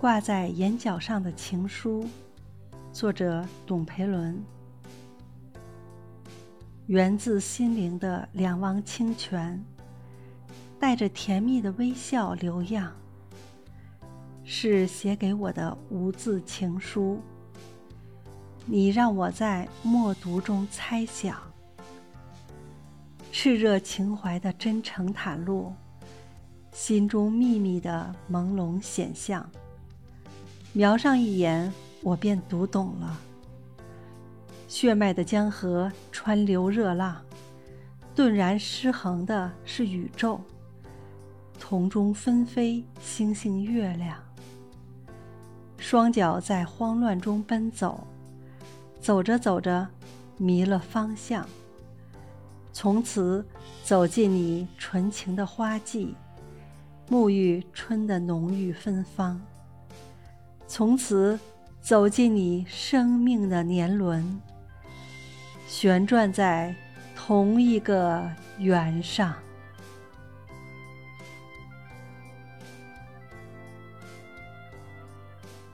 挂在眼角上的情书，作者董培伦。源自心灵的两汪清泉，带着甜蜜的微笑流漾，是写给我的无字情书。你让我在默读中猜想，炽热情怀的真诚袒露，心中秘密的朦胧显象。瞄上一眼，我便读懂了。血脉的江河川流热浪，顿然失衡的是宇宙。瞳中纷飞星星月亮，双脚在慌乱中奔走，走着走着迷了方向。从此走进你纯情的花季，沐浴春的浓郁芬芳。从此走进你生命的年轮，旋转在同一个圆上。